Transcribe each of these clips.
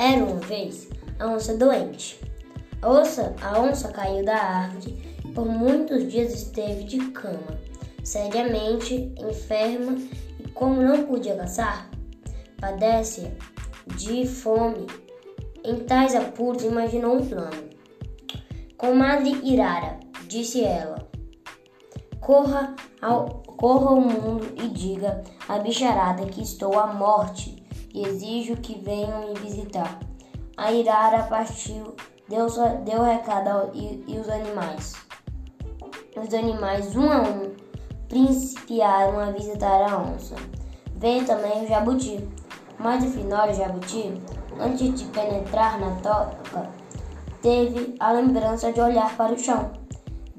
Era uma vez a onça doente. A onça, a onça caiu da árvore e por muitos dias esteve de cama, seriamente enferma e como não podia caçar, padece de fome. Em tais apuros imaginou um plano. Comadre Irara, disse ela, corra ao, corra ao mundo e diga à bicharada que estou à morte exijo que venham me visitar. A Irara partiu, deu, deu recado ao, e, e os animais. Os animais, um a um, principiaram a visitar a onça. Veio também o jabuti. Mas o final, o jabuti, antes de penetrar na toca, teve a lembrança de olhar para o chão.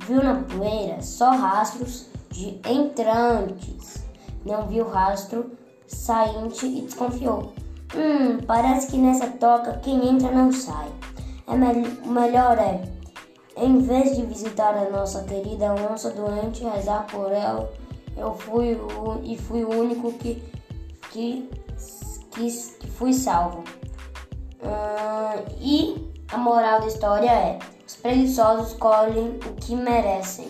Viu na poeira só rastros de entrantes. Não viu rastro sainte e desconfiou. Hum, parece que nessa toca quem entra não sai. É me melhor é, em vez de visitar a nossa querida onça doente, rezar por ela, eu fui o, e fui o único que, que, que, que fui salvo. Hum, e a moral da história é: os preguiçosos colhem o que merecem.